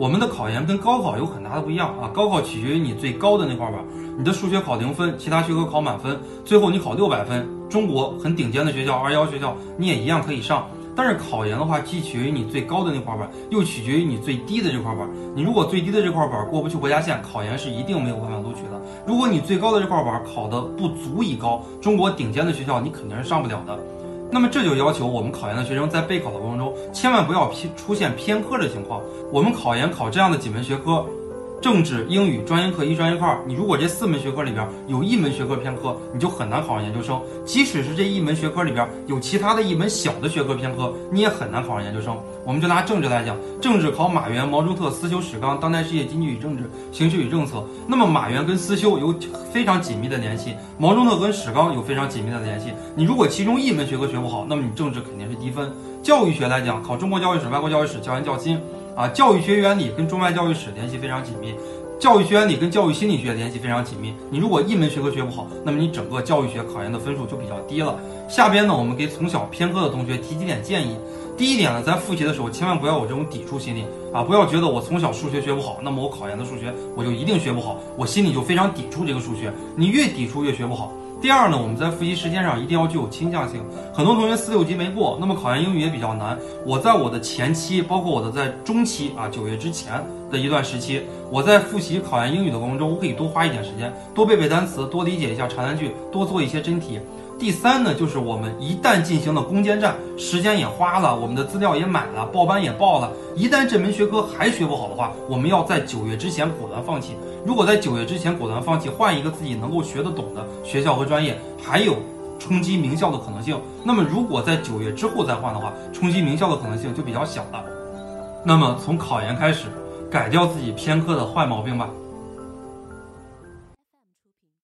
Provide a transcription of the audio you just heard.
我们的考研跟高考有很大的不一样啊，高考取决于你最高的那块板，你的数学考零分，其他学科考满分，最后你考六百分，中国很顶尖的学校，二幺学校你也一样可以上。但是考研的话，既取决于你最高的那块板，又取决于你最低的这块板。你如果最低的这块板过不去国家线，考研是一定没有办法录取的。如果你最高的这块板考的不足以高，中国顶尖的学校你肯定是上不了的。那么这就要求我们考研的学生在备考的过程中，千万不要偏出现偏科的情况。我们考研考这样的几门学科。政治、英语专业课一、专业课二，你如果这四门学科里边有一门学科偏科，你就很难考上研究生。即使是这一门学科里边有其他的一门小的学科偏科，你也很难考上研究生。我们就拿政治来讲，政治考马原、毛中特、思修、史纲、当代世界经济与政治、形势与政策。那么马原跟思修有非常紧密的联系，毛中特跟史纲有非常紧密的联系。你如果其中一门学科学不好，那么你政治肯定是低分。教育学来讲，考中国教育史、外国教育史、教研教心。啊，教育学原理跟中外教育史联系非常紧密，教育学原理跟教育心理学联系非常紧密。你如果一门学科学不好，那么你整个教育学考研的分数就比较低了。下边呢，我们给从小偏科的同学提几点建议。第一点呢，咱复习的时候千万不要有这种抵触心理啊，不要觉得我从小数学学不好，那么我考研的数学我就一定学不好，我心里就非常抵触这个数学。你越抵触越学不好。第二呢，我们在复习时间上一定要具有倾向性。很多同学四六级没过，那么考研英语也比较难。我在我的前期，包括我的在中期啊，九月之前的一段时期，我在复习考研英语的过程中，我可以多花一点时间，多背背单词，多理解一下长难句，多做一些真题。第三呢，就是我们一旦进行了攻坚战，时间也花了，我们的资料也买了，报班也报了。一旦这门学科还学不好的话，我们要在九月之前果断放弃。如果在九月之前果断放弃，换一个自己能够学得懂的学校和专业，还有冲击名校的可能性。那么如果在九月之后再换的话，冲击名校的可能性就比较小了。那么从考研开始，改掉自己偏科的坏毛病吧。